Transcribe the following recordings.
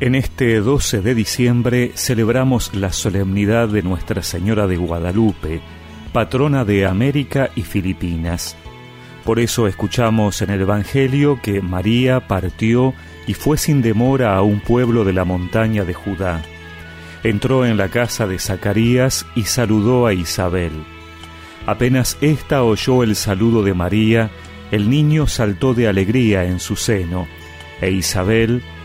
En este 12 de diciembre celebramos la solemnidad de Nuestra Señora de Guadalupe, patrona de América y Filipinas. Por eso escuchamos en el Evangelio que María partió y fue sin demora a un pueblo de la montaña de Judá. Entró en la casa de Zacarías y saludó a Isabel. Apenas ésta oyó el saludo de María, el niño saltó de alegría en su seno, e Isabel,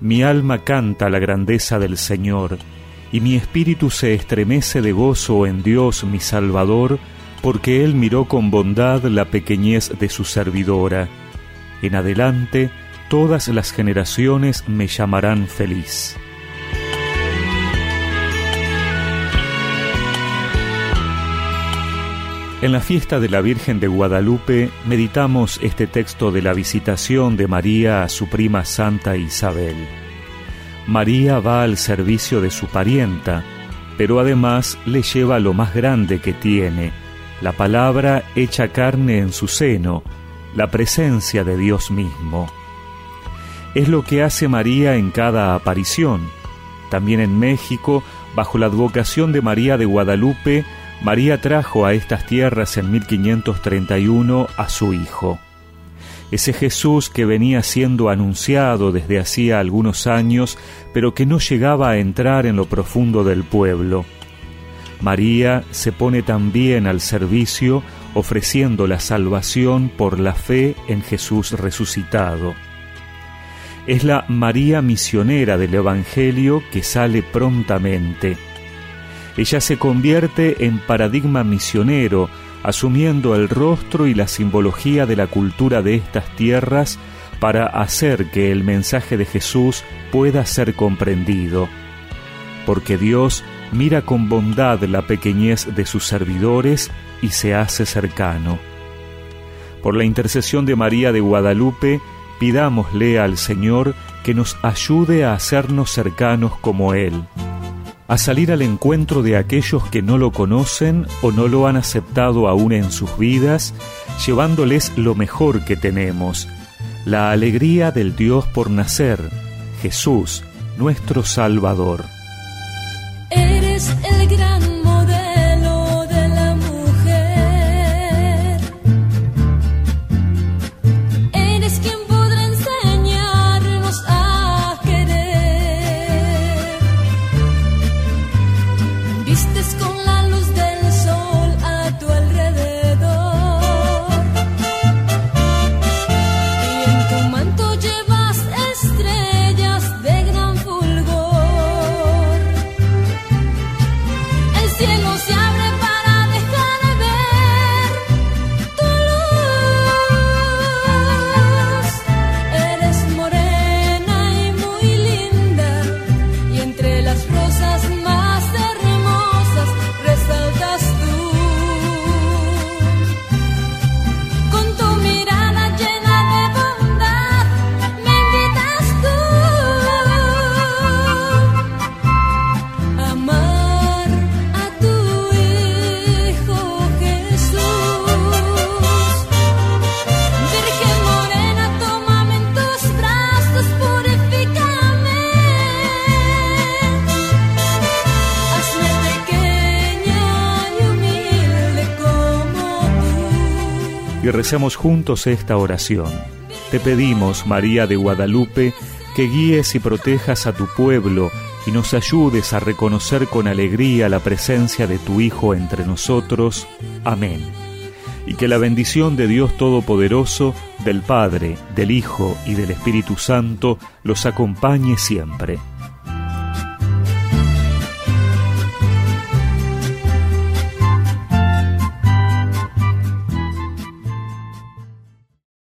Mi alma canta la grandeza del Señor, y mi espíritu se estremece de gozo en Dios mi Salvador, porque Él miró con bondad la pequeñez de su servidora. En adelante, todas las generaciones me llamarán feliz. En la fiesta de la Virgen de Guadalupe meditamos este texto de la visitación de María a su prima Santa Isabel. María va al servicio de su parienta, pero además le lleva lo más grande que tiene, la palabra hecha carne en su seno, la presencia de Dios mismo. Es lo que hace María en cada aparición. También en México, bajo la advocación de María de Guadalupe, María trajo a estas tierras en 1531 a su Hijo. Ese Jesús que venía siendo anunciado desde hacía algunos años, pero que no llegaba a entrar en lo profundo del pueblo. María se pone también al servicio, ofreciendo la salvación por la fe en Jesús resucitado. Es la María misionera del Evangelio que sale prontamente ella se convierte en paradigma misionero, asumiendo el rostro y la simbología de la cultura de estas tierras para hacer que el mensaje de Jesús pueda ser comprendido. Porque Dios mira con bondad la pequeñez de sus servidores y se hace cercano. Por la intercesión de María de Guadalupe, pidámosle al Señor que nos ayude a hacernos cercanos como Él a salir al encuentro de aquellos que no lo conocen o no lo han aceptado aún en sus vidas, llevándoles lo mejor que tenemos, la alegría del Dios por nacer, Jesús, nuestro Salvador. Eres el y recemos juntos esta oración. Te pedimos, María de Guadalupe, que guíes y protejas a tu pueblo y nos ayudes a reconocer con alegría la presencia de tu Hijo entre nosotros. Amén. Y que la bendición de Dios Todopoderoso, del Padre, del Hijo y del Espíritu Santo los acompañe siempre.